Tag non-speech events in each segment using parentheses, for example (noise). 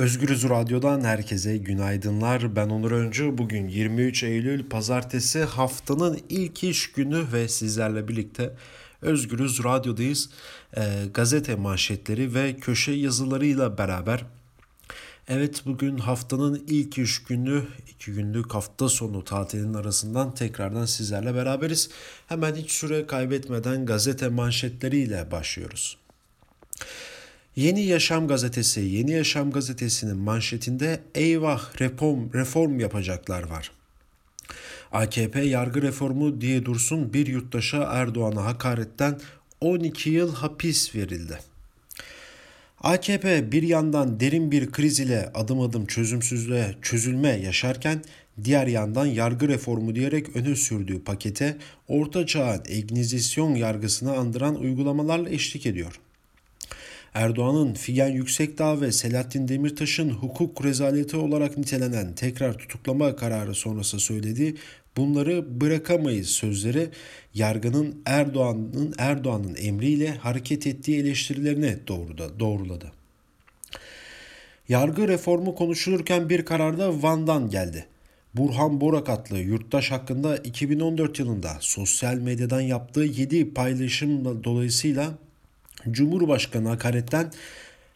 Özgürüz Radyo'dan herkese günaydınlar. Ben Onur Öncü. Bugün 23 Eylül Pazartesi haftanın ilk iş günü ve sizlerle birlikte Özgürüz Radyo'dayız. E, gazete manşetleri ve köşe yazılarıyla beraber. Evet bugün haftanın ilk iş günü, iki günlük hafta sonu tatilinin arasından tekrardan sizlerle beraberiz. Hemen hiç süre kaybetmeden gazete manşetleriyle başlıyoruz. Yeni Yaşam gazetesi, Yeni Yaşam gazetesinin manşetinde eyvah reform, reform yapacaklar var. AKP yargı reformu diye dursun bir yurttaşa Erdoğan'a hakaretten 12 yıl hapis verildi. AKP bir yandan derin bir kriz ile adım adım çözümsüzlüğe çözülme yaşarken diğer yandan yargı reformu diyerek öne sürdüğü pakete orta çağın egnizasyon yargısını andıran uygulamalarla eşlik ediyor.'' Erdoğan'ın Figen Yüksekdağ ve Selahattin Demirtaş'ın hukuk rezaleti olarak nitelenen tekrar tutuklama kararı sonrası söylediği bunları bırakamayız sözleri yargının Erdoğan'ın Erdoğan'ın emriyle hareket ettiği eleştirilerini doğruda, doğruladı. Yargı reformu konuşulurken bir karar da Van'dan geldi. Burhan Borak adlı yurttaş hakkında 2014 yılında sosyal medyadan yaptığı 7 paylaşım dolayısıyla Cumhurbaşkanı hakaretten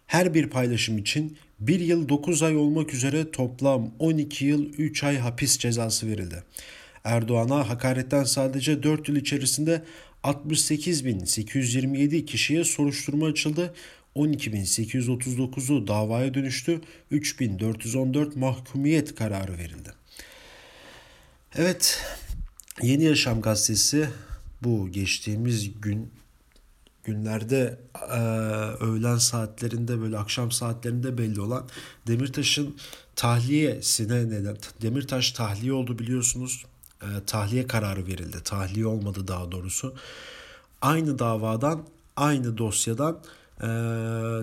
her bir paylaşım için 1 yıl 9 ay olmak üzere toplam 12 yıl 3 ay hapis cezası verildi. Erdoğan'a hakaretten sadece 4 yıl içerisinde 68.827 kişiye soruşturma açıldı. 12.839'u davaya dönüştü. 3.414 mahkumiyet kararı verildi. Evet, Yeni Yaşam gazetesi bu geçtiğimiz gün günlerde e, öğlen saatlerinde böyle akşam saatlerinde belli olan Demirtaş'ın tahliyesine neden Demirtaş tahliye oldu biliyorsunuz. E, tahliye kararı verildi. Tahliye olmadı daha doğrusu. Aynı davadan, aynı dosyadan e,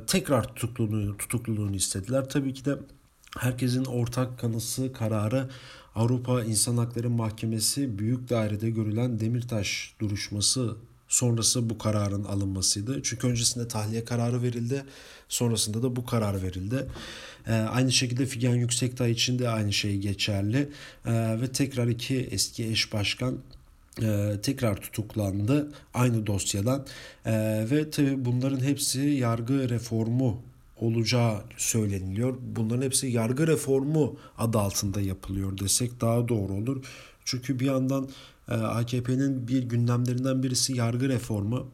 tekrar tutukluluğunu, tutukluluğunu istediler. Tabii ki de herkesin ortak kanısı kararı Avrupa İnsan Hakları Mahkemesi Büyük Dairede görülen Demirtaş duruşması sonrası bu kararın alınmasıydı. Çünkü öncesinde tahliye kararı verildi. Sonrasında da bu karar verildi. Ee, aynı şekilde Figen Yüksekdağ için de aynı şey geçerli. Ee, ve tekrar iki eski eş başkan e, tekrar tutuklandı aynı dosyadan. E, ve tabi bunların hepsi yargı reformu olacağı söyleniliyor. Bunların hepsi yargı reformu adı altında yapılıyor desek daha doğru olur. Çünkü bir yandan ee, AKP'nin bir gündemlerinden birisi yargı reformu.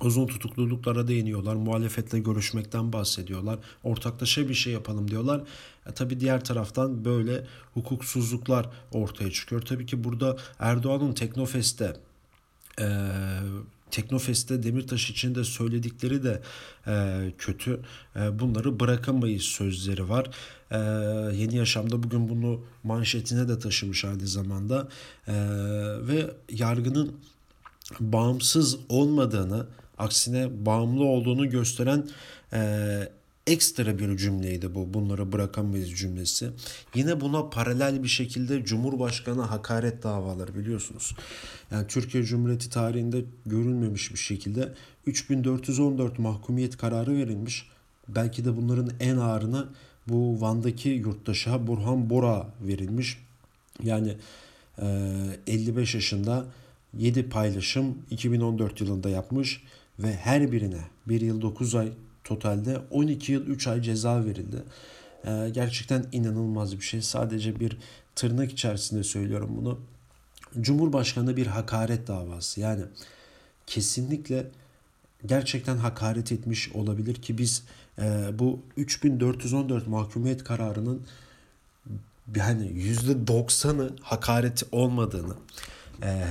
Uzun tutukluluklara değiniyorlar. Muhalefetle görüşmekten bahsediyorlar. Ortaklaşa bir şey yapalım diyorlar. E, tabii diğer taraftan böyle hukuksuzluklar ortaya çıkıyor. Tabii ki burada Erdoğan'ın Teknofest'te e, Teknofest'te Demirtaş için de söyledikleri de e, kötü. E, bunları bırakamayız sözleri var. E, Yeni Yaşam'da bugün bunu manşetine de taşımış aynı zamanda. E, ve yargının bağımsız olmadığını, aksine bağımlı olduğunu gösteren e, ekstra bir cümleydi bu. Bunları bırakamayız cümlesi. Yine buna paralel bir şekilde Cumhurbaşkanı hakaret davaları biliyorsunuz. Yani Türkiye Cumhuriyeti tarihinde görülmemiş bir şekilde 3414 mahkumiyet kararı verilmiş. Belki de bunların en ağırını bu Van'daki yurttaşa Burhan Bora verilmiş. Yani 55 yaşında 7 paylaşım 2014 yılında yapmış ve her birine 1 yıl 9 ay totalde 12 yıl 3 ay ceza verildi. Ee, gerçekten inanılmaz bir şey. Sadece bir tırnak içerisinde söylüyorum bunu. Cumhurbaşkanı bir hakaret davası. Yani kesinlikle gerçekten hakaret etmiş olabilir ki biz e, bu 3414 mahkumiyet kararının yani %90'ı hakaret olmadığını, e,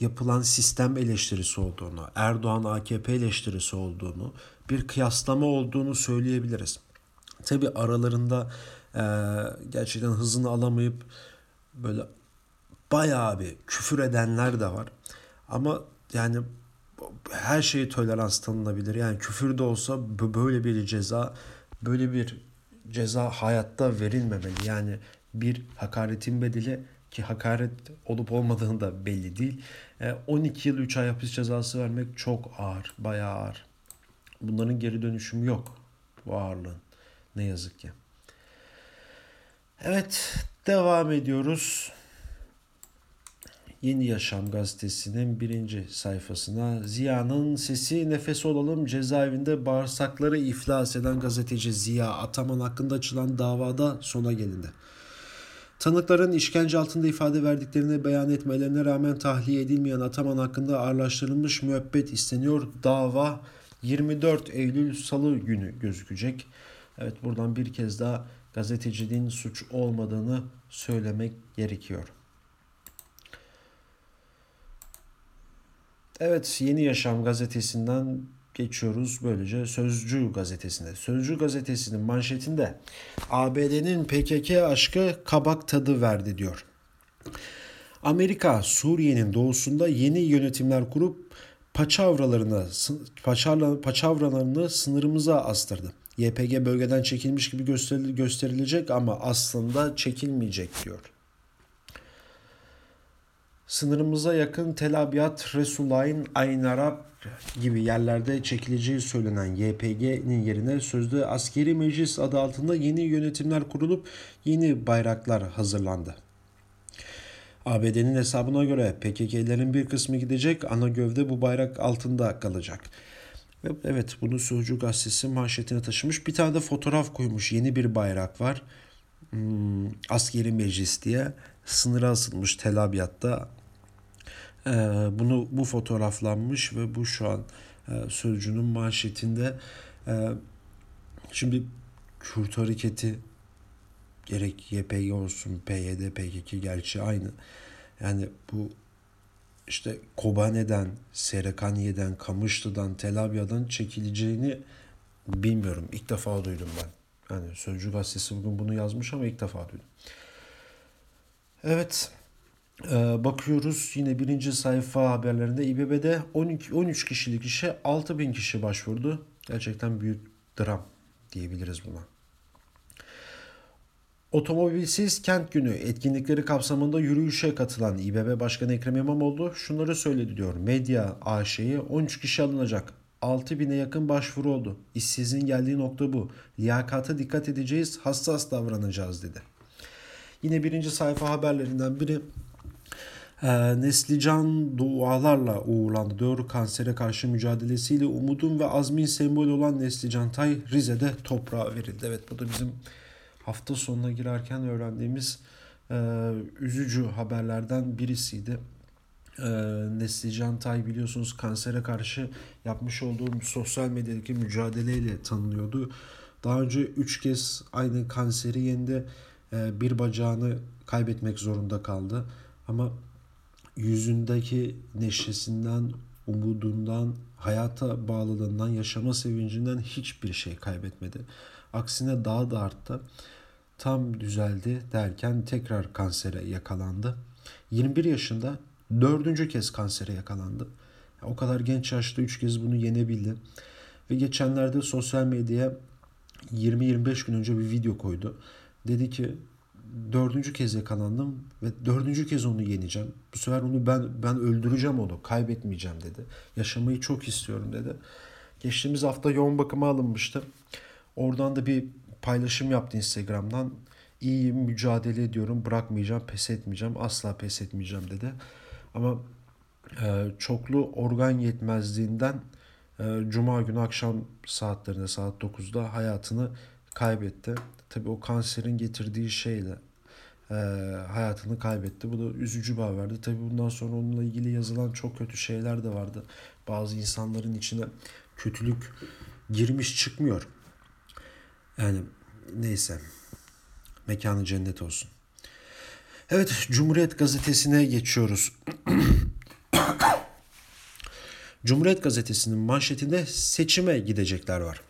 yapılan sistem eleştirisi olduğunu, Erdoğan AKP eleştirisi olduğunu, bir kıyaslama olduğunu söyleyebiliriz. Tabi aralarında e, gerçekten hızını alamayıp böyle bayağı bir küfür edenler de var. Ama yani her şeyi tolerans tanınabilir. Yani küfür de olsa böyle bir ceza, böyle bir ceza hayatta verilmemeli. Yani bir hakaretin bedeli ki hakaret olup olmadığını da belli değil. 12 e, yıl 3 ay hapis cezası vermek çok ağır, bayağı ağır. Bunların geri dönüşümü yok bu ağırlığın. Ne yazık ki. Evet devam ediyoruz. Yeni Yaşam gazetesinin birinci sayfasına Ziya'nın sesi nefes olalım cezaevinde bağırsakları iflas eden gazeteci Ziya Ataman hakkında açılan davada sona gelindi. Tanıkların işkence altında ifade verdiklerini beyan etmelerine rağmen tahliye edilmeyen Ataman hakkında ağırlaştırılmış müebbet isteniyor. Dava 24 Eylül Salı günü gözükecek. Evet buradan bir kez daha gazeteciliğin suç olmadığını söylemek gerekiyor. Evet Yeni Yaşam gazetesinden geçiyoruz böylece Sözcü gazetesine. Sözcü gazetesinin manşetinde ABD'nin PKK aşkı kabak tadı verdi diyor. Amerika Suriye'nin doğusunda yeni yönetimler kurup paçavralarını paçavralarını sınırımıza astırdı. YPG bölgeden çekilmiş gibi gösterilecek ama aslında çekilmeyecek diyor. Sınırımıza yakın Tel Abyad, Resulayn, Ayn Arap gibi yerlerde çekileceği söylenen YPG'nin yerine sözde askeri meclis adı altında yeni yönetimler kurulup yeni bayraklar hazırlandı. ABD'nin hesabına göre PKK'lerin bir kısmı gidecek, ana gövde bu bayrak altında kalacak. Ve evet bunu Sözcü gazetesi manşetine taşımış. Bir tane de fotoğraf koymuş. Yeni bir bayrak var. Hmm, askeri meclis diye sınıra asılmış Tel Abyad'da. Ee, bunu bu fotoğraflanmış ve bu şu an e, Sözcü'nün manşetinde. Ee, şimdi Kürt hareketi gerek YPG olsun PYD, PKK gerçi aynı. Yani bu işte Kobane'den, Serekaniye'den, Kamışlı'dan, Tel Abyad'dan çekileceğini bilmiyorum. İlk defa duydum ben. Yani Sözcü Gazetesi bugün bunu yazmış ama ilk defa duydum. Evet. Ee, bakıyoruz yine birinci sayfa haberlerinde İBB'de 12 13 kişilik işe 6000 kişi başvurdu. Gerçekten büyük dram diyebiliriz buna. Otomobilsiz Kent Günü etkinlikleri kapsamında yürüyüşe katılan İBB Başkanı Ekrem İmamoğlu şunları söyledi diyor. Medya AŞ'ye 13 kişi alınacak. 6 bine yakın başvuru oldu. İşsizliğin geldiği nokta bu. Liyakata dikkat edeceğiz, hassas davranacağız dedi. Yine birinci sayfa haberlerinden biri e, Neslican dualarla uğurlandı. Diyor kansere karşı mücadelesiyle umudun ve azmin sembolü olan Neslican Tay Rize'de toprağa verildi. Evet bu da bizim hafta sonuna girerken öğrendiğimiz e, üzücü haberlerden birisiydi. E, Neslican Tay biliyorsunuz kansere karşı yapmış olduğu sosyal medyadaki mücadeleyle tanınıyordu. Daha önce 3 kez aynı kanseri yendi. E, bir bacağını kaybetmek zorunda kaldı. Ama yüzündeki neşesinden, umudundan, hayata bağlılığından, yaşama sevincinden hiçbir şey kaybetmedi. Aksine daha da arttı. Tam düzeldi derken tekrar kansere yakalandı. 21 yaşında dördüncü kez kansere yakalandı. O kadar genç yaşta üç kez bunu yenebildi. Ve geçenlerde sosyal medyaya 20-25 gün önce bir video koydu. Dedi ki dördüncü kez yakalandım ve dördüncü kez onu yeneceğim. Bu sefer onu ben ben öldüreceğim onu, kaybetmeyeceğim dedi. Yaşamayı çok istiyorum dedi. Geçtiğimiz hafta yoğun bakıma alınmıştı. Oradan da bir paylaşım yaptı Instagram'dan. İyi mücadele ediyorum, bırakmayacağım, pes etmeyeceğim, asla pes etmeyeceğim dedi. Ama e, çoklu organ yetmezliğinden e, Cuma günü akşam saatlerinde saat 9'da hayatını kaybetti. Tabii o kanserin getirdiği şeyle e, hayatını kaybetti. Bu da üzücü bir haberdi. Tabii bundan sonra onunla ilgili yazılan çok kötü şeyler de vardı. Bazı insanların içine kötülük girmiş çıkmıyor. Yani neyse. Mekanı cennet olsun. Evet, Cumhuriyet Gazetesi'ne geçiyoruz. (coughs) Cumhuriyet Gazetesi'nin manşetinde seçime gidecekler var.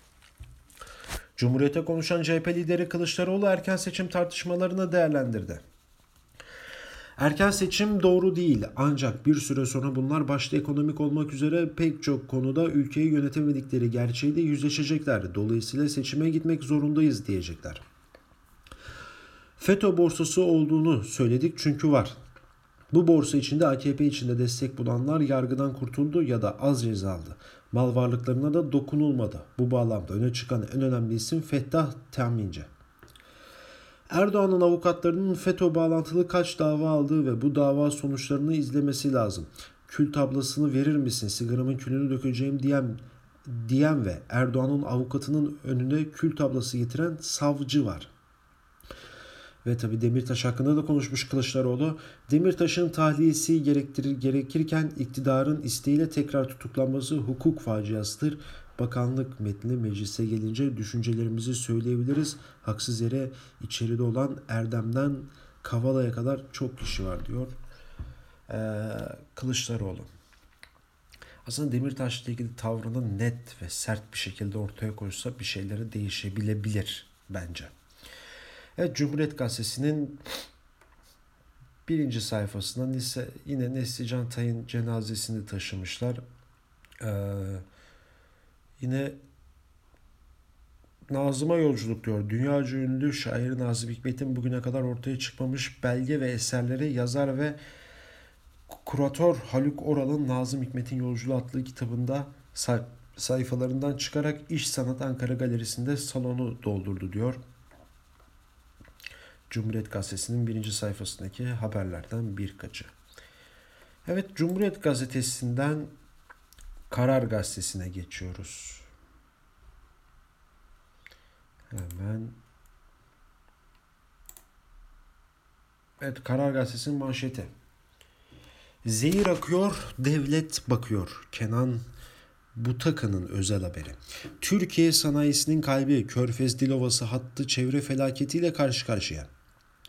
Cumhuriyete konuşan CHP lideri Kılıçdaroğlu erken seçim tartışmalarını değerlendirdi. Erken seçim doğru değil ancak bir süre sonra bunlar başta ekonomik olmak üzere pek çok konuda ülkeyi yönetemedikleri gerçeğiyle yüzleşecekler. Dolayısıyla seçime gitmek zorundayız diyecekler. FETÖ borsası olduğunu söyledik çünkü var. Bu borsa içinde AKP içinde destek bulanlar yargıdan kurtuldu ya da az ceza aldı. Mal varlıklarına da dokunulmadı. Bu bağlamda öne çıkan en önemli isim Fettah Teminci. Erdoğan'ın avukatlarının FETÖ bağlantılı kaç dava aldığı ve bu dava sonuçlarını izlemesi lazım. Kül tablasını verir misin sigaramın külünü dökeceğim diyen diyen ve Erdoğan'ın avukatının önüne kül tablası getiren savcı var. Ve tabi Demirtaş hakkında da konuşmuş Kılıçdaroğlu. Demirtaş'ın tahliyesi gerektirir, gerekirken iktidarın isteğiyle tekrar tutuklanması hukuk faciasıdır. Bakanlık metni meclise gelince düşüncelerimizi söyleyebiliriz. Haksız yere içeride olan Erdem'den Kavala'ya kadar çok kişi var diyor ee, Kılıçdaroğlu. Aslında Demirtaş'la ilgili tavrını net ve sert bir şekilde ortaya koysa bir şeyleri değişebilebilir bence. Evet Cumhuriyet Gazetesi'nin birinci sayfasında yine Neslican Tay'ın cenazesini taşımışlar. Ee, yine Nazım'a yolculuk diyor. Dünyaca ünlü şair Nazım Hikmet'in bugüne kadar ortaya çıkmamış belge ve eserleri yazar ve kuratör Haluk Oral'ın Nazım Hikmet'in Yolculuğu adlı kitabında sayfalarından çıkarak İş Sanat Ankara Galerisi'nde salonu doldurdu diyor. Cumhuriyet Gazetesi'nin birinci sayfasındaki haberlerden birkaçı. Evet Cumhuriyet Gazetesi'nden Karar Gazetesi'ne geçiyoruz. Hemen Evet Karar Gazetesi'nin manşeti. Zehir akıyor, devlet bakıyor. Kenan Butaka'nın özel haberi. Türkiye sanayisinin kalbi Körfez Dilovası hattı çevre felaketiyle karşı karşıya.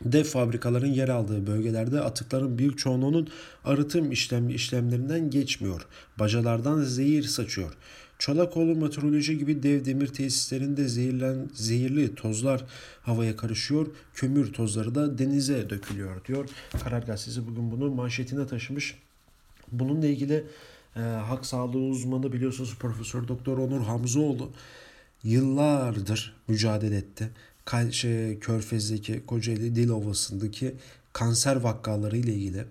Dev fabrikaların yer aldığı bölgelerde atıkların büyük çoğunluğunun arıtım işlem işlemlerinden geçmiyor. Bacalardan zehir saçıyor. Çolakoğlu meteoroloji gibi dev demir tesislerinde zehirlen, zehirli tozlar havaya karışıyor. Kömür tozları da denize dökülüyor diyor. Karar Gazetesi bugün bunu manşetine taşımış. Bununla ilgili e, hak sağlığı uzmanı biliyorsunuz Profesör Doktor Onur Hamzoğlu yıllardır mücadele etti. Şey, Körfez'deki Kocaeli Dil Ovası'ndaki kanser vakaları ile ilgili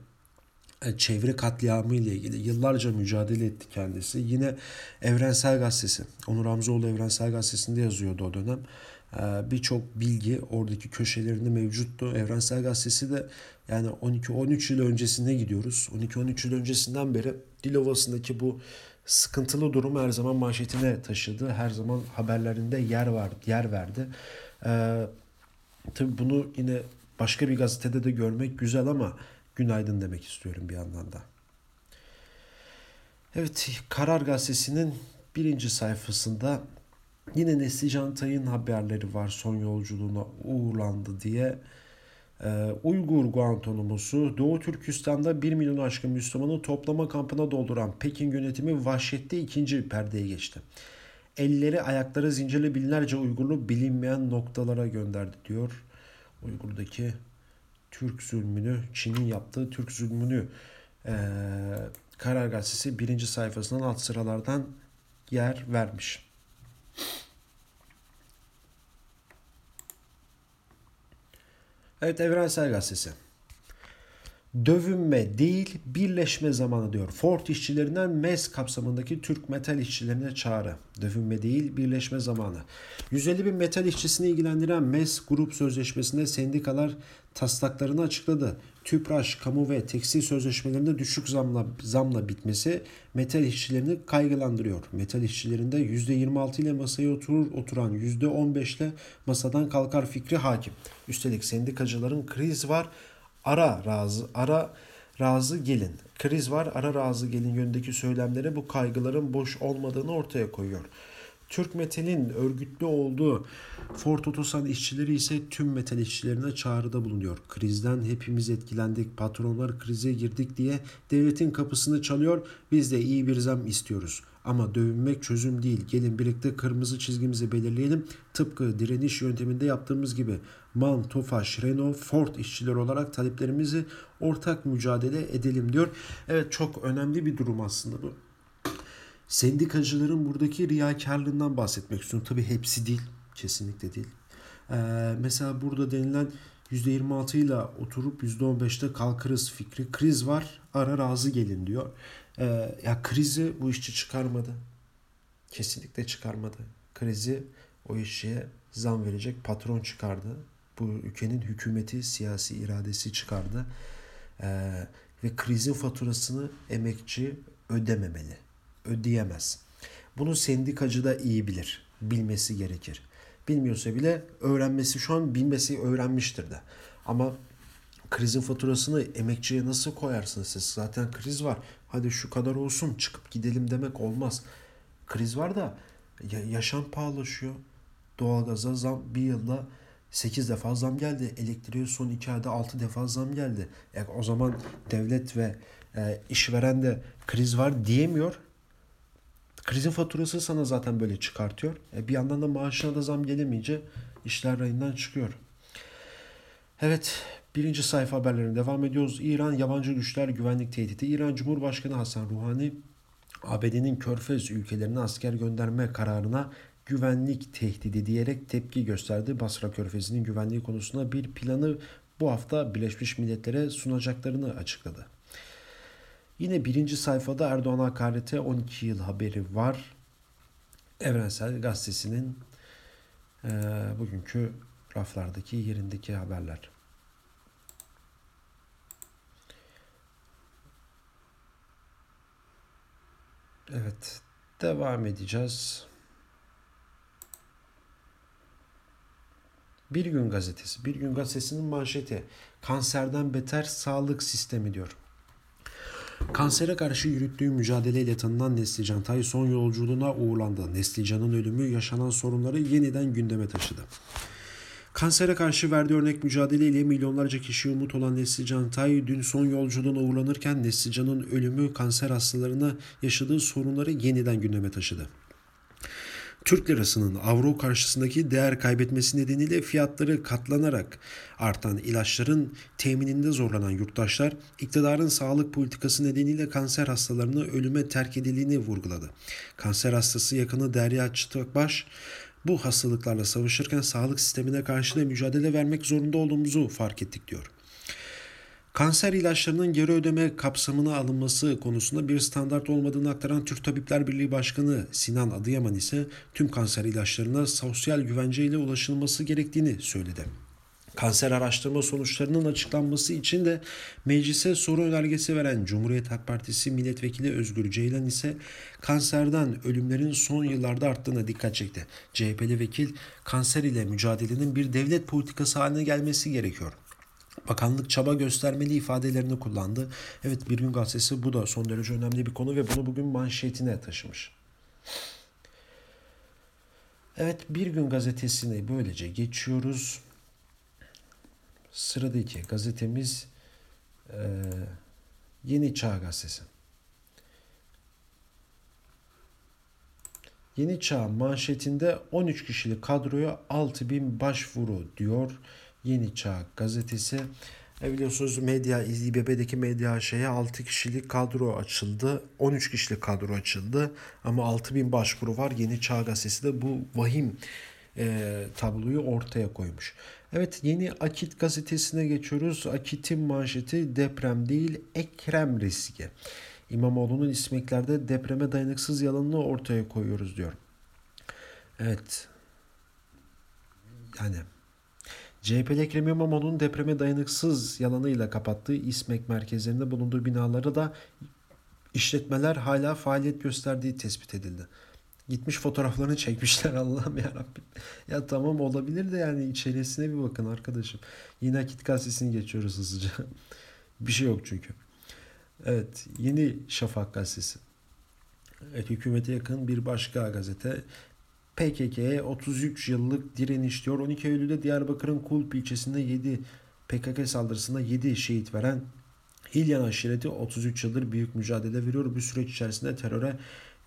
e, çevre katliamı ile ilgili yıllarca mücadele etti kendisi. Yine Evrensel Gazetesi, Onur Hamzoğlu Evrensel Gazetesi'nde yazıyordu o dönem. E, birçok bilgi oradaki köşelerinde mevcuttu. Evrensel Gazetesi de yani 12-13 yıl öncesine gidiyoruz. 12-13 yıl öncesinden beri Dilovası'ndaki bu sıkıntılı durum her zaman manşetine taşıdı. Her zaman haberlerinde yer var, yer verdi. Ee, tabii bunu yine başka bir gazetede de görmek güzel ama günaydın demek istiyorum bir yandan da. Evet, Karar Gazetesi'nin birinci sayfasında yine Neslican Tay'ın haberleri var son yolculuğuna uğurlandı diye. Ee, Uygur Guantanamosu Doğu Türkistan'da 1 milyon aşkın Müslümanı toplama kampına dolduran Pekin yönetimi vahşette ikinci perdeye geçti. Elleri ayakları zincirli binlerce Uygurlu bilinmeyen noktalara gönderdi diyor. Uygur'daki Türk zulmünü, Çin'in yaptığı Türk zulmünü e, Karar Gazetesi birinci sayfasından alt sıralardan yer vermiş. Evet Evrensel Gazetesi. Dövünme değil birleşme zamanı diyor. Ford işçilerinden MES kapsamındaki Türk metal işçilerine çağrı. Dövünme değil birleşme zamanı. 150 bin metal işçisini ilgilendiren MES grup sözleşmesinde sendikalar taslaklarını açıkladı. Tüpraş, kamu ve tekstil sözleşmelerinde düşük zamla, zamla bitmesi metal işçilerini kaygılandırıyor. Metal işçilerinde %26 ile masaya oturur oturan %15 ile masadan kalkar fikri hakim. Üstelik sendikacıların kriz var ara razı ara razı gelin. Kriz var ara razı gelin yönündeki söylemlere bu kaygıların boş olmadığını ortaya koyuyor. Türk metalin örgütlü olduğu Ford Otosan işçileri ise tüm metal işçilerine çağrıda bulunuyor. Krizden hepimiz etkilendik, patronlar krize girdik diye devletin kapısını çalıyor. Biz de iyi bir zam istiyoruz. Ama dövünmek çözüm değil. Gelin birlikte kırmızı çizgimizi belirleyelim. Tıpkı direniş yönteminde yaptığımız gibi MAN, TOFAŞ, Renault, Ford işçiler olarak taleplerimizi ortak mücadele edelim diyor. Evet çok önemli bir durum aslında bu. Sendikacıların buradaki riyakarlığından bahsetmek istiyorum. Tabii hepsi değil. Kesinlikle değil. Ee, mesela burada denilen %26 ile oturup %15'te kalkarız fikri. Kriz var ara razı gelin diyor. Ee, ya krizi bu işçi çıkarmadı. Kesinlikle çıkarmadı. Krizi o işçiye zam verecek patron çıkardı. Bu ülkenin hükümeti siyasi iradesi çıkardı. Ee, ve krizin faturasını emekçi ödememeli. Ödeyemez. Bunu sendikacı da iyi bilir. Bilmesi gerekir. Bilmiyorsa bile öğrenmesi şu an bilmesi öğrenmiştir de. Ama krizin faturasını emekçiye nasıl koyarsınız siz? Zaten kriz var. Hadi şu kadar olsun çıkıp gidelim demek olmaz. Kriz var da yaşam pahalaşıyor. Doğalgaza zam bir yılda 8 defa zam geldi. Elektriğe son 2 ayda 6 defa zam geldi. E, o zaman devlet ve e, işveren de kriz var diyemiyor. Krizin faturası sana zaten böyle çıkartıyor. E, bir yandan da maaşına da zam gelemeyince işler rayından çıkıyor. Evet, birinci sayfa haberlerine devam ediyoruz. İran yabancı güçler güvenlik tehdidi. İran Cumhurbaşkanı Hasan Ruhani, ABD'nin körfez ülkelerine asker gönderme kararına güvenlik tehdidi diyerek tepki gösterdi. Basra Körfezi'nin güvenliği konusunda bir planı bu hafta Birleşmiş Milletler'e sunacaklarını açıkladı. Yine birinci sayfada Erdoğan hakarete 12 yıl haberi var. Evrensel Gazetesi'nin e, bugünkü raflardaki yerindeki haberler. Evet, devam edeceğiz. Bir Gün Gazetesi. Bir Gün Gazetesi'nin manşeti. Kanserden beter sağlık sistemi diyor. Kansere karşı yürüttüğü mücadeleyle tanınan Neslican Tay son yolculuğuna uğurlandı. Neslican'ın ölümü yaşanan sorunları yeniden gündeme taşıdı. Kansere karşı verdiği örnek mücadeleyle milyonlarca kişi umut olan Neslican Tay dün son yolculuğuna uğurlanırken Neslican'ın ölümü kanser hastalarına yaşadığı sorunları yeniden gündeme taşıdı. Türk lirasının avro karşısındaki değer kaybetmesi nedeniyle fiyatları katlanarak artan ilaçların temininde zorlanan yurttaşlar iktidarın sağlık politikası nedeniyle kanser hastalarını ölüme terk edildiğini vurguladı. Kanser hastası yakını Derya Çıtakbaş bu hastalıklarla savaşırken sağlık sistemine karşı da mücadele vermek zorunda olduğumuzu fark ettik diyor. Kanser ilaçlarının geri ödeme kapsamına alınması konusunda bir standart olmadığını aktaran Türk Tabipler Birliği Başkanı Sinan Adıyaman ise tüm kanser ilaçlarına sosyal güvence ile ulaşılması gerektiğini söyledi. Kanser araştırma sonuçlarının açıklanması için de meclise soru önergesi veren Cumhuriyet Halk Partisi Milletvekili Özgür Ceylan ise kanserden ölümlerin son yıllarda arttığına dikkat çekti. CHP'li vekil kanser ile mücadelenin bir devlet politikası haline gelmesi gerekiyor. Bakanlık çaba göstermeli ifadelerini kullandı. Evet Bir Gün Gazetesi bu da son derece önemli bir konu ve bunu bugün manşetine taşımış. Evet Bir Gün Gazetesi'ni böylece geçiyoruz. Sıradaki gazetemiz e, Yeni Çağ Gazetesi. Yeni Çağ manşetinde 13 kişilik kadroya 6000 başvuru diyor. Yeni Çağ gazetesi. E biliyorsunuz medya, İBB'deki medya şeye 6 kişilik kadro açıldı. 13 kişilik kadro açıldı. Ama 6000 başvuru var. Yeni Çağ gazetesi de bu vahim e, tabloyu ortaya koymuş. Evet yeni Akit gazetesine geçiyoruz. Akit'in manşeti deprem değil ekrem riski. İmamoğlu'nun ismeklerde depreme dayanıksız yalanını ortaya koyuyoruz diyor. Evet. Yani CHP'li Ekrem İmamoğlu'nun depreme dayanıksız yalanıyla kapattığı İSMEK merkezlerinde bulunduğu binaları da işletmeler hala faaliyet gösterdiği tespit edildi. Gitmiş fotoğraflarını çekmişler (laughs) Allah'ım ya Rabbim. Ya tamam olabilir de yani içerisine bir bakın arkadaşım. Yine Akit gazetesini geçiyoruz hızlıca. (laughs) bir şey yok çünkü. Evet yeni Şafak gazetesi. Evet, hükümete yakın bir başka gazete. PKK'ye 33 yıllık direniş diyor. 12 Eylül'de Diyarbakır'ın Kulp ilçesinde 7 PKK saldırısında 7 şehit veren Hilyan aşireti 33 yıldır büyük mücadele veriyor. Bu süreç içerisinde teröre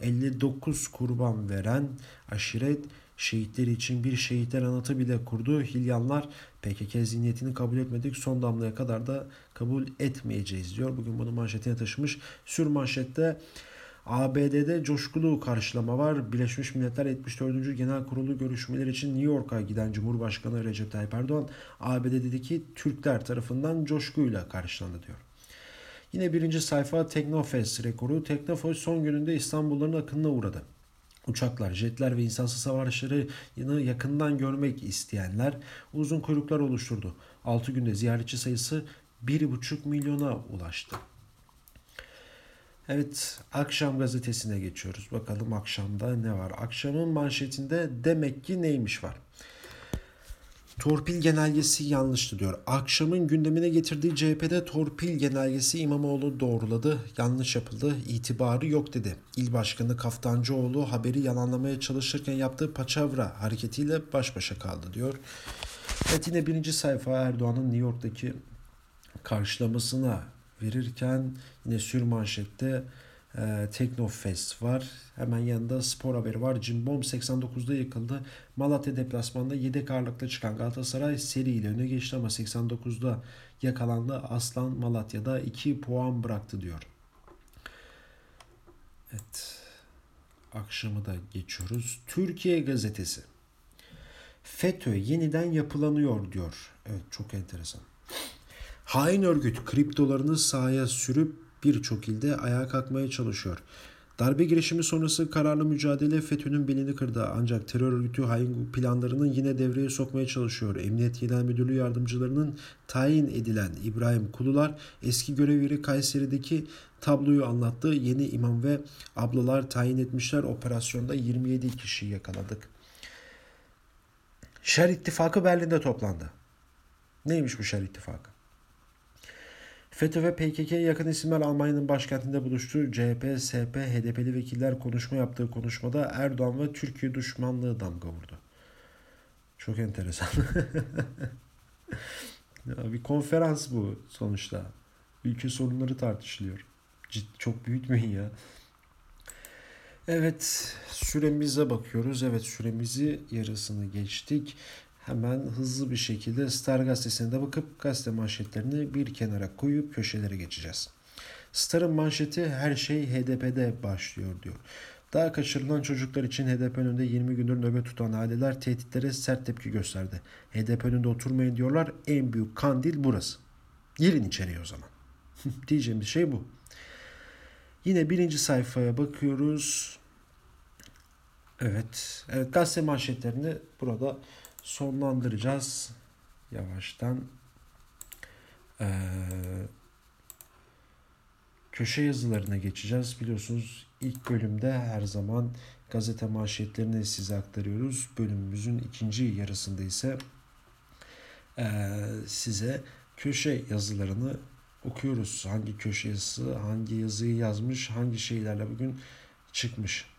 59 kurban veren aşiret şehitleri için bir şehitler anıtı bile kurdu. Hilyanlar PKK zihniyetini kabul etmedik. Son damlaya kadar da kabul etmeyeceğiz diyor. Bugün bunu manşetine taşımış. Sür manşette ABD'de coşkulu karşılama var. Birleşmiş Milletler 74. Genel Kurulu görüşmeler için New York'a giden Cumhurbaşkanı Recep Tayyip Erdoğan ABD'deki Türkler tarafından coşkuyla karşılandı diyor. Yine birinci sayfa Teknofest rekoru. Teknofest son gününde İstanbulluların akınına uğradı. Uçaklar, jetler ve insansız savaşlarını yakından görmek isteyenler uzun kuyruklar oluşturdu. 6 günde ziyaretçi sayısı 1,5 milyona ulaştı. Evet, akşam gazetesine geçiyoruz. Bakalım akşamda ne var? Akşamın manşetinde demek ki neymiş var? Torpil genelgesi yanlıştı diyor. Akşamın gündemine getirdiği CHP'de torpil genelgesi İmamoğlu doğruladı. Yanlış yapıldı. itibarı yok dedi. İl Başkanı Kaftancıoğlu haberi yalanlamaya çalışırken yaptığı paçavra hareketiyle baş başa kaldı diyor. Evet yine birinci sayfa Erdoğan'ın New York'taki karşılamasına verirken yine sür manşette e, Teknofest var. Hemen yanında spor haberi var. Cimbom 89'da yıkıldı. Malatya deplasmanda yedek ağırlıkta çıkan Galatasaray seriyle öne geçti ama 89'da yakalandı. Aslan Malatya'da 2 puan bıraktı diyor. Evet. Akşamı da geçiyoruz. Türkiye gazetesi. FETÖ yeniden yapılanıyor diyor. Evet çok enteresan. Hain örgüt kriptolarını sahaya sürüp birçok ilde ayağa kalkmaya çalışıyor. Darbe girişimi sonrası kararlı mücadele FETÖ'nün belini kırdı. Ancak terör örgütü hain planlarını yine devreye sokmaya çalışıyor. Emniyet Genel Müdürlüğü yardımcılarının tayin edilen İbrahim Kulular eski görev yeri Kayseri'deki tabloyu anlattı. Yeni imam ve ablalar tayin etmişler. Operasyonda 27 kişi yakaladık. Şer İttifakı Berlin'de toplandı. Neymiş bu Şer İttifakı? FETÖ ve PKK'ya yakın isimler Almanya'nın başkentinde buluştu. CHP, SP, HDP'li vekiller konuşma yaptığı konuşmada Erdoğan ve Türkiye düşmanlığı damga vurdu. Çok enteresan. (laughs) ya bir konferans bu sonuçta. Ülke sorunları tartışılıyor. Ciddi, çok büyütmeyin ya. Evet süremize bakıyoruz. Evet süremizi yarısını geçtik hemen hızlı bir şekilde Star gazetesine bakıp gazete manşetlerini bir kenara koyup köşelere geçeceğiz. Star'ın manşeti her şey HDP'de başlıyor diyor. Daha kaçırılan çocuklar için HDP önünde 20 gündür nöbet tutan aileler tehditlere sert tepki gösterdi. HDP önünde oturmayın diyorlar. En büyük kandil burası. Girin içeriye o zaman. (laughs) Diyeceğimiz şey bu. Yine birinci sayfaya bakıyoruz. Evet. Evet gazete manşetlerini burada sonlandıracağız. Yavaştan ee, köşe yazılarına geçeceğiz. Biliyorsunuz ilk bölümde her zaman gazete manşetlerini size aktarıyoruz. Bölümümüzün ikinci yarısında ise ee, size köşe yazılarını okuyoruz. Hangi köşe yazısı, hangi yazıyı yazmış, hangi şeylerle bugün çıkmış.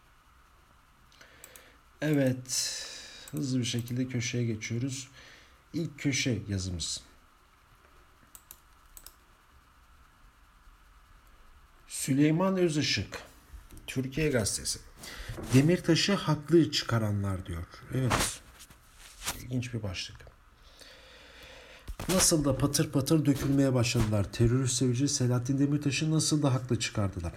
Evet hızlı bir şekilde köşeye geçiyoruz. İlk köşe yazımız. Süleyman Özışık, Türkiye Gazetesi. Demirtaş'ı haklı çıkaranlar diyor. Evet. İlginç bir başlık. Nasıl da patır patır dökülmeye başladılar. Terörist sevici Selahattin Demirtaş'ı nasıl da haklı çıkardılar.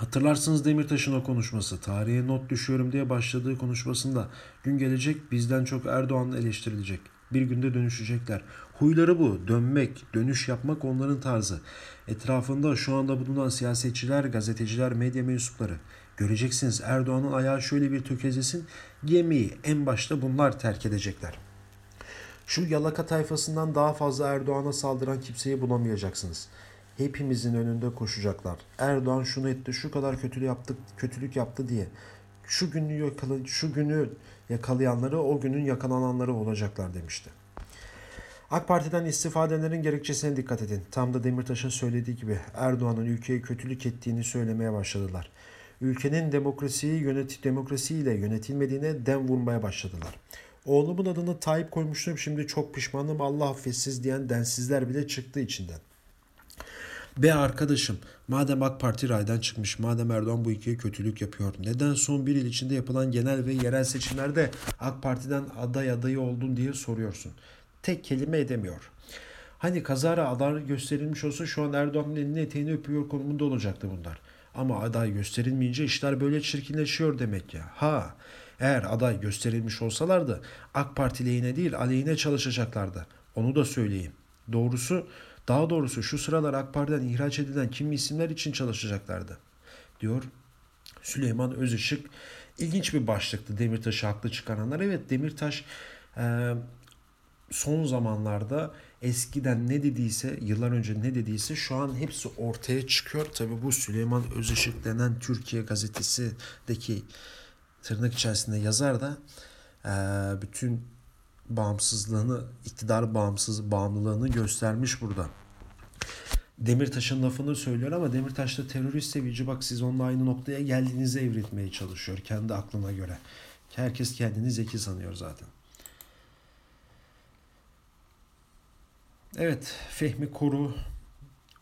Hatırlarsınız Demirtaş'ın o konuşması, tarihe not düşüyorum diye başladığı konuşmasında gün gelecek bizden çok Erdoğan eleştirilecek. Bir günde dönüşecekler. Huyları bu. Dönmek, dönüş yapmak onların tarzı. Etrafında şu anda bulunan siyasetçiler, gazeteciler, medya mensupları. Göreceksiniz Erdoğan'ın ayağı şöyle bir tökezlesin. Gemiyi en başta bunlar terk edecekler. Şu yalaka tayfasından daha fazla Erdoğan'a saldıran kimseyi bulamayacaksınız hepimizin önünde koşacaklar. Erdoğan şunu etti, şu kadar kötülük yaptı, kötülük yaptı diye. Şu günü yakalı, şu günü yakalayanları o günün yakalananları olacaklar demişti. AK Parti'den istifa edenlerin gerekçesine dikkat edin. Tam da Demirtaş'ın söylediği gibi Erdoğan'ın ülkeye kötülük ettiğini söylemeye başladılar. Ülkenin demokrasiyi yönet demokrasiyle yönetilmediğine dem vurmaya başladılar. Oğlumun adını Tayyip koymuştum şimdi çok pişmanım Allah affetsiz diyen densizler bile çıktı içinden. Be arkadaşım madem AK Parti raydan çıkmış madem Erdoğan bu ülkeye kötülük yapıyor neden son bir yıl içinde yapılan genel ve yerel seçimlerde AK Parti'den aday adayı oldun diye soruyorsun. Tek kelime edemiyor. Hani kazara aday gösterilmiş olsa şu an Erdoğan'ın elini eteğini öpüyor konumunda olacaktı bunlar. Ama aday gösterilmeyince işler böyle çirkinleşiyor demek ya. Ha eğer aday gösterilmiş olsalardı AK Parti lehine değil aleyhine çalışacaklardı. Onu da söyleyeyim. Doğrusu daha doğrusu şu sıralar AK Parti'den ihraç edilen kimi isimler için çalışacaklardı. Diyor Süleyman Özışık ilginç bir başlıktı Demirtaş'ı haklı çıkaranlar. Evet Demirtaş e, son zamanlarda eskiden ne dediyse, yıllar önce ne dediyse şu an hepsi ortaya çıkıyor. Tabi bu Süleyman Özışık denen Türkiye gazetesindeki tırnak içerisinde yazar da e, bütün bağımsızlığını, iktidar bağımsız bağımlılığını göstermiş burada. Demirtaş'ın lafını söylüyor ama Demirtaş da terörist sevici bak siz onunla aynı noktaya geldiğinizi evritmeye çalışıyor kendi aklına göre. Herkes kendini zeki sanıyor zaten. Evet, Fehmi Koru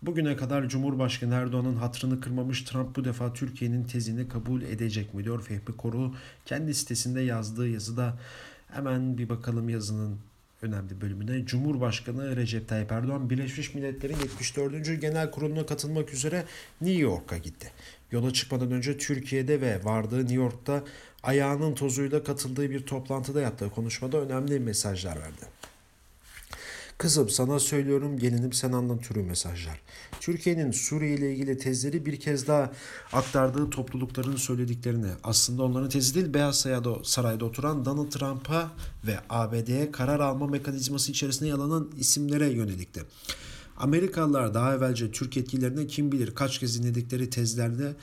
Bugüne kadar Cumhurbaşkanı Erdoğan'ın hatrını kırmamış Trump bu defa Türkiye'nin tezini kabul edecek mi diyor Fehmi Koru. Kendi sitesinde yazdığı yazıda hemen bir bakalım yazının önemli bölümüne. Cumhurbaşkanı Recep Tayyip Erdoğan Birleşmiş Milletler'in 74. Genel Kurulu'na katılmak üzere New York'a gitti. Yola çıkmadan önce Türkiye'de ve vardığı New York'ta ayağının tozuyla katıldığı bir toplantıda yaptığı konuşmada önemli mesajlar verdi. Kızım sana söylüyorum gelinim sen anla türü mesajlar. Türkiye'nin Suriye ile ilgili tezleri bir kez daha aktardığı toplulukların söylediklerini aslında onların tezi değil Beyaz Saray'da, Saray'da oturan Donald Trump'a ve ABD'ye karar alma mekanizması içerisinde yalanan isimlere yönelikti. Amerikalılar daha evvelce Türk yetkililerine kim bilir kaç kez dinledikleri tezlerde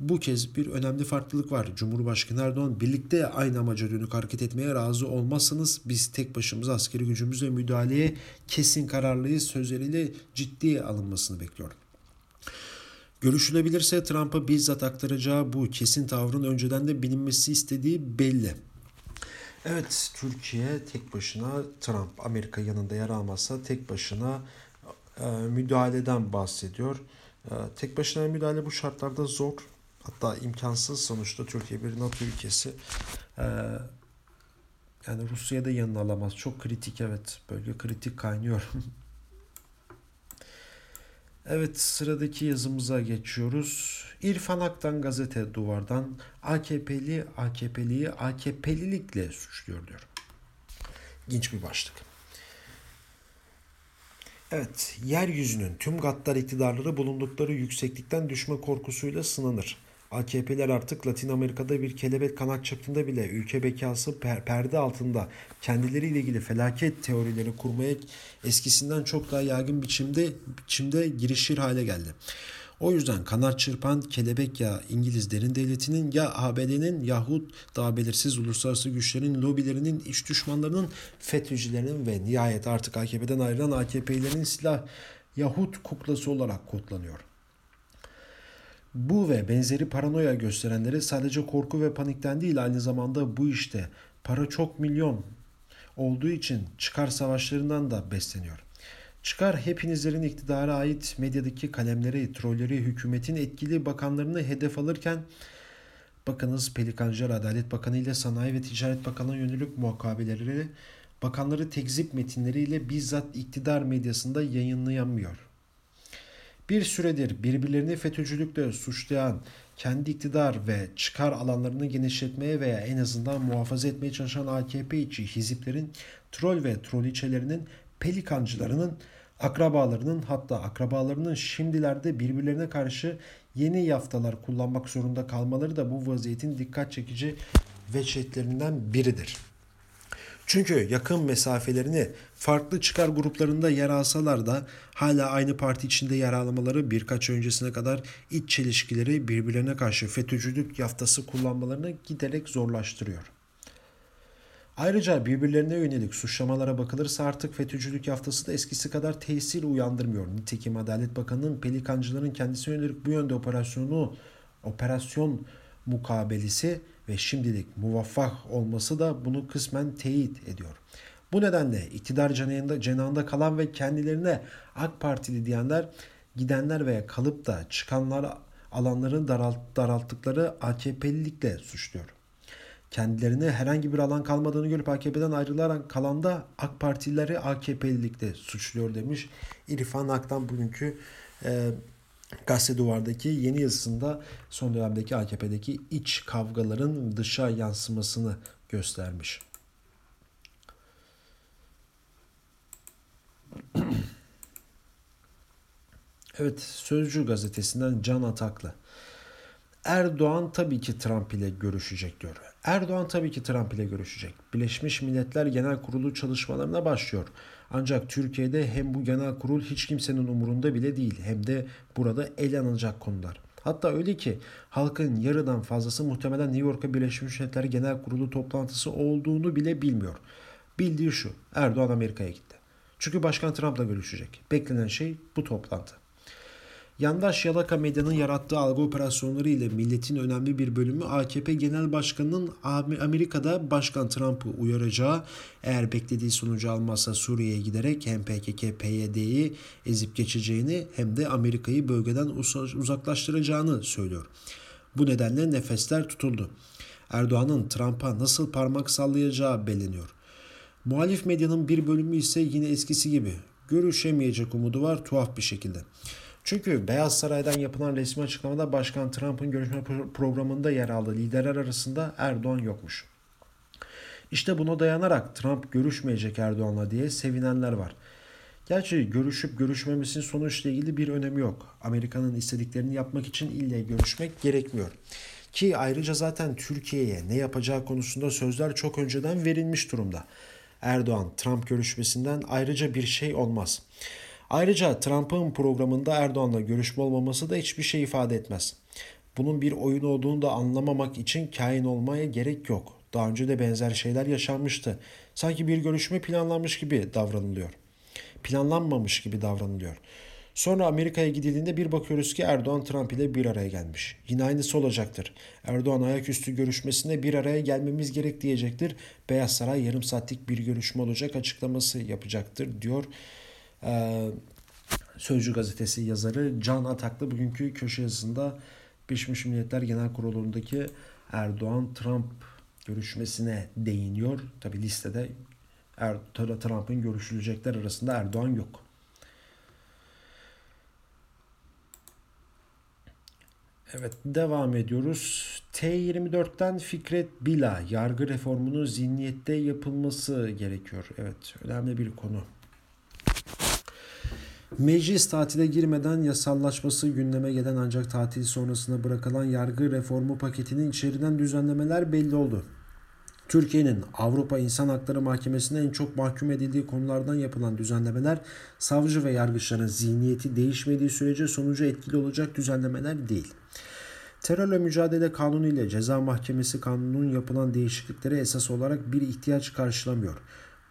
bu kez bir önemli farklılık var. Cumhurbaşkanı Erdoğan birlikte aynı amaca dönük hareket etmeye razı olmazsanız biz tek başımıza askeri gücümüzle müdahaleye kesin kararlıyız sözleriyle ciddiye alınmasını bekliyor. Görüşülebilirse Trump'a bizzat aktaracağı bu kesin tavrın önceden de bilinmesi istediği belli. Evet Türkiye tek başına Trump Amerika yanında yer almazsa tek başına e, müdahaleden bahsediyor. E, tek başına müdahale bu şartlarda zor. Hatta imkansız sonuçta Türkiye bir NATO ülkesi. Ee, yani Rusya'da yanına alamaz. Çok kritik evet. Bölge kritik kaynıyor. (laughs) evet sıradaki yazımıza geçiyoruz. İrfan Aktan gazete duvardan AKP'li AKP'liyi AKP'lilikle suçluyor diyor. İlginç bir başlık. Evet, yeryüzünün tüm gaddar iktidarları bulundukları yükseklikten düşme korkusuyla sınanır. AKP'ler artık Latin Amerika'da bir kelebek kanak çapında bile ülke bekası per perde altında kendileriyle ilgili felaket teorileri kurmaya eskisinden çok daha yaygın biçimde biçimde girişir hale geldi. O yüzden kanat çırpan kelebek ya İngiliz derin devletinin ya ABD'nin yahut daha belirsiz uluslararası güçlerin lobilerinin iç düşmanlarının FETÖ'cülerinin ve nihayet artık AKP'den ayrılan AKP'lerin silah yahut kuklası olarak kodlanıyor. Bu ve benzeri paranoya gösterenleri sadece korku ve panikten değil aynı zamanda bu işte para çok milyon olduğu için çıkar savaşlarından da besleniyor. Çıkar hepinizlerin iktidara ait medyadaki kalemleri, trolleri, hükümetin etkili bakanlarını hedef alırken Bakınız Pelikancar Adalet Bakanı ile Sanayi ve Ticaret Bakanı'na yönelik muhakemeleri bakanları tekzip metinleriyle bizzat iktidar medyasında yayınlayamıyor. Bir süredir birbirlerini FETÖ'cülükle suçlayan, kendi iktidar ve çıkar alanlarını genişletmeye veya en azından muhafaza etmeye çalışan AKP içi hiziplerin troll ve troliçelerinin pelikancılarının akrabalarının hatta akrabalarının şimdilerde birbirlerine karşı yeni yaftalar kullanmak zorunda kalmaları da bu vaziyetin dikkat çekici veçetlerinden biridir. Çünkü yakın mesafelerini farklı çıkar gruplarında yer alsalar da hala aynı parti içinde yer almaları birkaç öncesine kadar iç çelişkileri birbirlerine karşı FETÖ'cülük yaftası kullanmalarını giderek zorlaştırıyor. Ayrıca birbirlerine yönelik suçlamalara bakılırsa artık FETÖ'cülük yaftası da eskisi kadar tesir uyandırmıyor. Nitekim Adalet Bakanı'nın pelikancıların kendisine yönelik bu yönde operasyonu operasyon mukabelesi ve şimdilik muvaffak olması da bunu kısmen teyit ediyor. Bu nedenle iktidar cenahında, cenahında kalan ve kendilerine AK Partili diyenler gidenler veya kalıp da çıkanlar alanların daralt, daralttıkları AKP'lilikle suçluyor. Kendilerine herhangi bir alan kalmadığını görüp AKP'den ayrılarak kalan da AK Partilileri AKP'lilikle suçluyor demiş. İrfan Ak'tan bugünkü e, Gazete Duvar'daki yeni yazısında son dönemdeki AKP'deki iç kavgaların dışa yansımasını göstermiş. (clears throat) Evet, Sözcü gazetesinden Can Ataklı. Erdoğan tabii ki Trump ile görüşecek diyor. Erdoğan tabii ki Trump ile görüşecek. Birleşmiş Milletler Genel Kurulu çalışmalarına başlıyor. Ancak Türkiye'de hem bu genel kurul hiç kimsenin umurunda bile değil hem de burada ele alınacak konular. Hatta öyle ki halkın yarıdan fazlası muhtemelen New York'a Birleşmiş Milletler Genel Kurulu toplantısı olduğunu bile bilmiyor. Bildiği şu Erdoğan Amerika'ya gitti. Çünkü Başkan Trump'la görüşecek. Beklenen şey bu toplantı. Yandaş yalaka medyanın yarattığı algı operasyonları ile milletin önemli bir bölümü AKP Genel Başkanı'nın Amerika'da Başkan Trump'ı uyaracağı eğer beklediği sonucu almazsa Suriye'ye giderek hem PKK, PYD'yi ezip geçeceğini hem de Amerika'yı bölgeden uzaklaştıracağını söylüyor. Bu nedenle nefesler tutuldu. Erdoğan'ın Trump'a nasıl parmak sallayacağı belirleniyor. Muhalif medyanın bir bölümü ise yine eskisi gibi görüşemeyecek umudu var tuhaf bir şekilde. Çünkü Beyaz Saray'dan yapılan resmi açıklamada Başkan Trump'ın görüşme programında yer aldığı liderler arasında Erdoğan yokmuş. İşte buna dayanarak Trump görüşmeyecek Erdoğan'la diye sevinenler var. Gerçi görüşüp görüşmemesinin sonuçla ilgili bir önemi yok. Amerika'nın istediklerini yapmak için ille görüşmek gerekmiyor. Ki ayrıca zaten Türkiye'ye ne yapacağı konusunda sözler çok önceden verilmiş durumda. Erdoğan-Trump görüşmesinden ayrıca bir şey olmaz. Ayrıca Trump'ın programında Erdoğan'la görüşme olmaması da hiçbir şey ifade etmez. Bunun bir oyun olduğunu da anlamamak için kain olmaya gerek yok. Daha önce de benzer şeyler yaşanmıştı. Sanki bir görüşme planlanmış gibi davranılıyor. Planlanmamış gibi davranılıyor. Sonra Amerika'ya gidildiğinde bir bakıyoruz ki Erdoğan Trump ile bir araya gelmiş. Yine aynısı olacaktır. Erdoğan ayaküstü görüşmesinde bir araya gelmemiz gerek diyecektir. Beyaz Saray yarım saatlik bir görüşme olacak açıklaması yapacaktır diyor. Ee, Sözcü gazetesi yazarı Can Ataklı bugünkü köşe yazısında Birleşmiş Milletler Genel Kurulu'ndaki Erdoğan-Trump görüşmesine değiniyor. Tabi listede er, Trump'ın görüşülecekler arasında Erdoğan yok. Evet devam ediyoruz. T24'ten Fikret Bila yargı reformunun zihniyette yapılması gerekiyor. Evet önemli bir konu. Meclis tatile girmeden yasallaşması gündeme gelen ancak tatil sonrasında bırakılan yargı reformu paketinin içeriden düzenlemeler belli oldu. Türkiye'nin Avrupa İnsan Hakları Mahkemesi'ne en çok mahkum edildiği konulardan yapılan düzenlemeler savcı ve yargıçların zihniyeti değişmediği sürece sonucu etkili olacak düzenlemeler değil. Terörle mücadele kanunu ile ceza mahkemesi kanununun yapılan değişiklikleri esas olarak bir ihtiyaç karşılamıyor.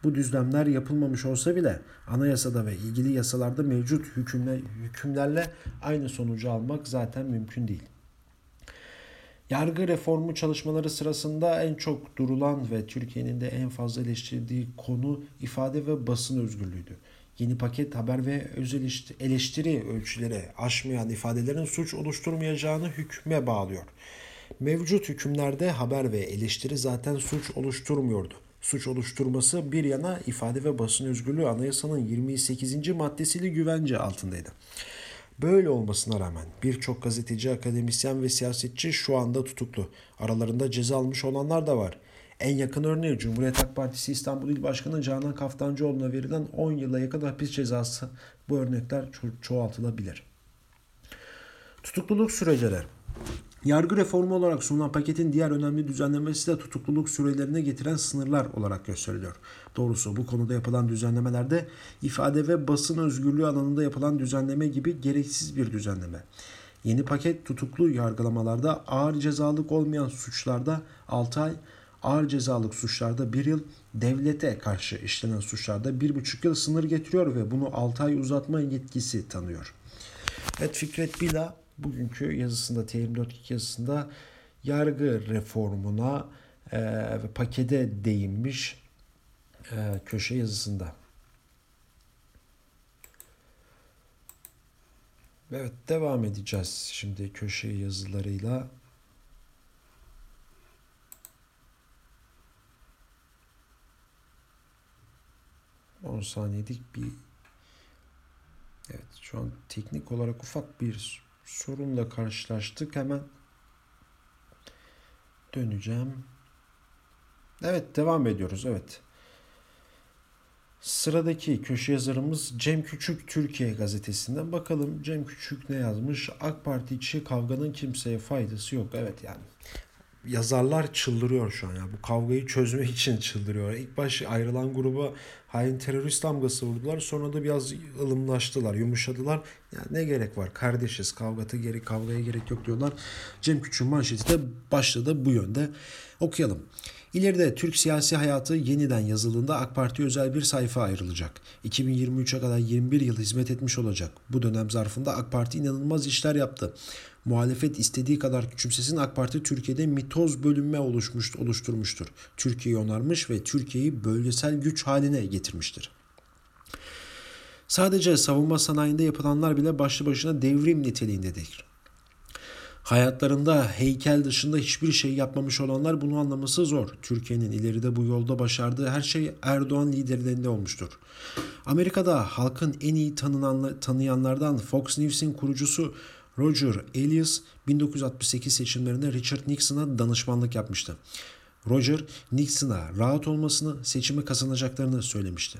Bu düzlemler yapılmamış olsa bile anayasada ve ilgili yasalarda mevcut hükümler, hükümlerle aynı sonucu almak zaten mümkün değil. Yargı reformu çalışmaları sırasında en çok durulan ve Türkiye'nin de en fazla eleştirdiği konu ifade ve basın özgürlüğüydü. Yeni paket haber ve özel eleştiri ölçüleri aşmayan ifadelerin suç oluşturmayacağını hükme bağlıyor. Mevcut hükümlerde haber ve eleştiri zaten suç oluşturmuyordu suç oluşturması bir yana ifade ve basın özgürlüğü anayasanın 28. maddesiyle güvence altındaydı. Böyle olmasına rağmen birçok gazeteci, akademisyen ve siyasetçi şu anda tutuklu. Aralarında ceza almış olanlar da var. En yakın örneği Cumhuriyet Halk Partisi İstanbul İl Başkanı Canan Kaftancıoğlu'na verilen 10 yıla yakın hapis cezası. Bu örnekler ço- çoğaltılabilir. Tutukluluk süreleri Yargı reformu olarak sunulan paketin diğer önemli düzenlemesi de tutukluluk sürelerine getiren sınırlar olarak gösteriliyor. Doğrusu bu konuda yapılan düzenlemelerde ifade ve basın özgürlüğü alanında yapılan düzenleme gibi gereksiz bir düzenleme. Yeni paket tutuklu yargılamalarda ağır cezalık olmayan suçlarda 6 ay, ağır cezalık suçlarda 1 yıl, devlete karşı işlenen suçlarda 1,5 yıl sınır getiriyor ve bunu 6 ay uzatma yetkisi tanıyor. Evet Fikret Bila bugünkü yazısında T24 yazısında yargı reformuna e, ve pakete değinmiş e, köşe yazısında. Evet devam edeceğiz şimdi köşe yazılarıyla. On saniyelik bir Evet şu an teknik olarak ufak bir sorunla karşılaştık. Hemen döneceğim. Evet devam ediyoruz. Evet. Sıradaki köşe yazarımız Cem Küçük Türkiye gazetesinden. Bakalım Cem Küçük ne yazmış? AK Parti içi kavganın kimseye faydası yok. Evet yani yazarlar çıldırıyor şu an ya. Bu kavgayı çözmek için çıldırıyor. İlk baş ayrılan gruba hain terörist damgası vurdular. Sonra da biraz ılımlaştılar, yumuşadılar. Yani ne gerek var? Kardeşiz. Kavgata gerek, kavgaya gerek yok diyorlar. Cem Küçük'ün manşeti de başladı bu yönde. Okuyalım. İleride Türk siyasi hayatı yeniden yazıldığında AK Parti özel bir sayfa ayrılacak. 2023'e kadar 21 yıl hizmet etmiş olacak. Bu dönem zarfında AK Parti inanılmaz işler yaptı. Muhalefet istediği kadar küçümsesin AK Parti Türkiye'de mitoz bölünme oluşmuş, oluşturmuştur. Türkiye'yi onarmış ve Türkiye'yi bölgesel güç haline getirmiştir. Sadece savunma sanayinde yapılanlar bile başlı başına devrim niteliğindedir. Hayatlarında heykel dışında hiçbir şey yapmamış olanlar bunu anlaması zor. Türkiye'nin ileride bu yolda başardığı her şey Erdoğan liderliğinde olmuştur. Amerika'da halkın en iyi tanınan, tanıyanlardan Fox News'in kurucusu Roger Ailes 1968 seçimlerinde Richard Nixon'a danışmanlık yapmıştı. Roger, Nixon'a rahat olmasını, seçimi kazanacaklarını söylemişti.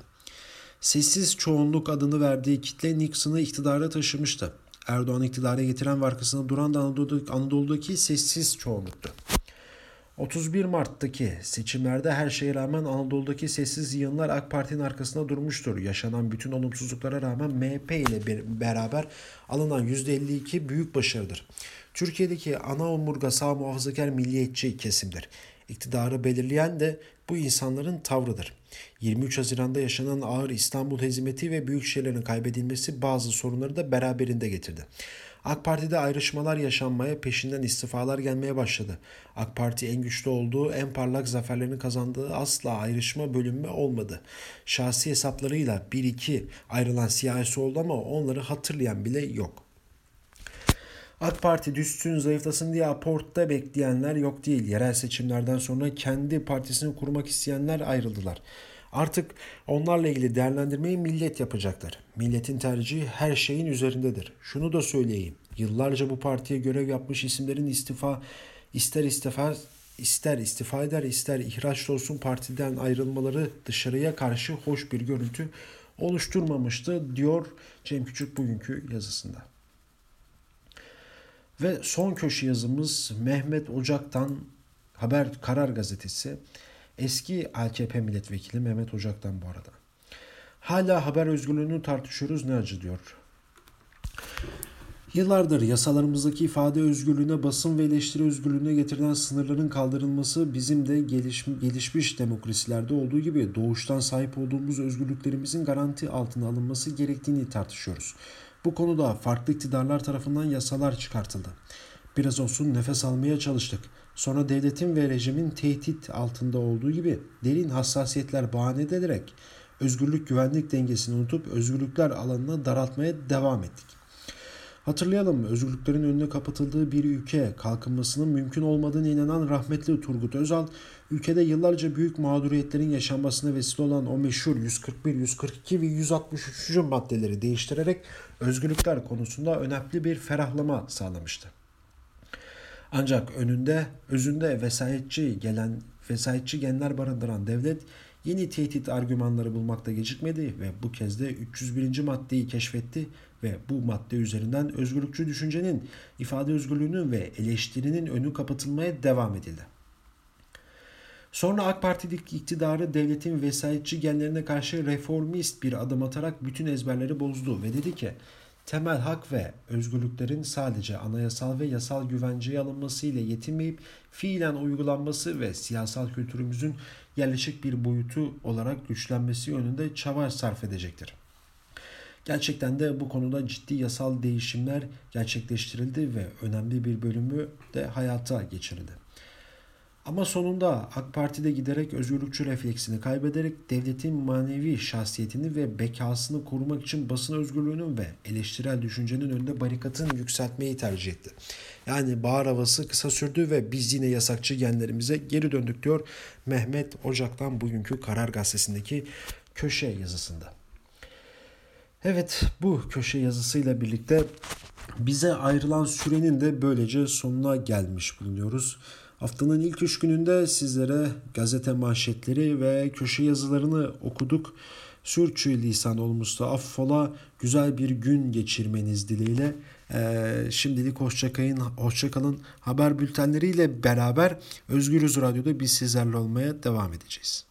Sessiz çoğunluk adını verdiği kitle Nixon'ı iktidara taşımıştı. Erdoğan iktidara getiren ve arkasında duran da Anadolu'daki, Anadolu'daki sessiz çoğunluktu. 31 Mart'taki seçimlerde her şeye rağmen Anadolu'daki sessiz yığınlar AK Parti'nin arkasında durmuştur. Yaşanan bütün olumsuzluklara rağmen MHP ile beraber alınan %52 büyük başarıdır. Türkiye'deki ana omurga sağ muhafazakar milliyetçi kesimdir. İktidarı belirleyen de bu insanların tavrıdır. 23 Haziran'da yaşanan ağır İstanbul hezimeti ve büyük şehirlerin kaybedilmesi bazı sorunları da beraberinde getirdi. AK Parti'de ayrışmalar yaşanmaya, peşinden istifalar gelmeye başladı. AK Parti en güçlü olduğu, en parlak zaferlerini kazandığı asla ayrışma bölünme olmadı. Şahsi hesaplarıyla bir iki ayrılan siyasi oldu ama onları hatırlayan bile yok. AK Parti düşsün zayıflasın diye aportta bekleyenler yok değil. Yerel seçimlerden sonra kendi partisini kurmak isteyenler ayrıldılar. Artık onlarla ilgili değerlendirmeyi millet yapacaklar. Milletin tercihi her şeyin üzerindedir. Şunu da söyleyeyim. Yıllarca bu partiye görev yapmış isimlerin istifa ister istifa ister istifa eder ister ihraç olsun partiden ayrılmaları dışarıya karşı hoş bir görüntü oluşturmamıştı diyor Cem Küçük bugünkü yazısında. Ve son köşe yazımız Mehmet Ocak'tan Haber Karar Gazetesi. Eski AKP milletvekili Mehmet Ocak'tan bu arada. Hala haber özgürlüğünü tartışıyoruz ne acı diyor. Yıllardır yasalarımızdaki ifade özgürlüğüne, basın ve eleştiri özgürlüğüne getirilen sınırların kaldırılması bizim de geliş, gelişmiş demokrasilerde olduğu gibi doğuştan sahip olduğumuz özgürlüklerimizin garanti altına alınması gerektiğini tartışıyoruz. Bu konuda farklı iktidarlar tarafından yasalar çıkartıldı. Biraz olsun nefes almaya çalıştık. Sonra devletin ve rejimin tehdit altında olduğu gibi derin hassasiyetler bahane edilerek özgürlük güvenlik dengesini unutup özgürlükler alanına daraltmaya devam ettik. Hatırlayalım özgürlüklerin önüne kapatıldığı bir ülke kalkınmasının mümkün olmadığını inanan rahmetli Turgut Özal ülkede yıllarca büyük mağduriyetlerin yaşanmasına vesile olan o meşhur 141, 142 ve 163. maddeleri değiştirerek özgürlükler konusunda önemli bir ferahlama sağlamıştı. Ancak önünde, özünde vesayetçi gelen vesayetçi genler barındıran devlet yeni tehdit argümanları bulmakta gecikmedi ve bu kez de 301. maddeyi keşfetti ve bu madde üzerinden özgürlükçü düşüncenin, ifade özgürlüğünün ve eleştirinin önü kapatılmaya devam edildi. Sonra AK Parti'deki iktidarı devletin vesayetçi genlerine karşı reformist bir adım atarak bütün ezberleri bozdu ve dedi ki temel hak ve özgürlüklerin sadece anayasal ve yasal güvenceye alınması ile yetinmeyip fiilen uygulanması ve siyasal kültürümüzün yerleşik bir boyutu olarak güçlenmesi yönünde çaba sarf edecektir. Gerçekten de bu konuda ciddi yasal değişimler gerçekleştirildi ve önemli bir bölümü de hayata geçirildi. Ama sonunda AK Parti'de giderek özgürlükçü refleksini kaybederek devletin manevi şahsiyetini ve bekasını korumak için basın özgürlüğünün ve eleştirel düşüncenin önünde barikatın yükseltmeyi tercih etti. Yani bağır havası kısa sürdü ve biz yine yasakçı genlerimize geri döndük diyor Mehmet Ocak'tan bugünkü Karar Gazetesi'ndeki köşe yazısında. Evet bu köşe yazısıyla birlikte bize ayrılan sürenin de böylece sonuna gelmiş bulunuyoruz. Haftanın ilk üç gününde sizlere gazete manşetleri ve köşe yazılarını okuduk Sürçülisan olmuşsa affola güzel bir gün geçirmeniz dileğiyle. Ee, şimdilik hoşçakalın, hoşçakalın. Haber bültenleriyle beraber Özgürüz Radyo'da biz sizlerle olmaya devam edeceğiz.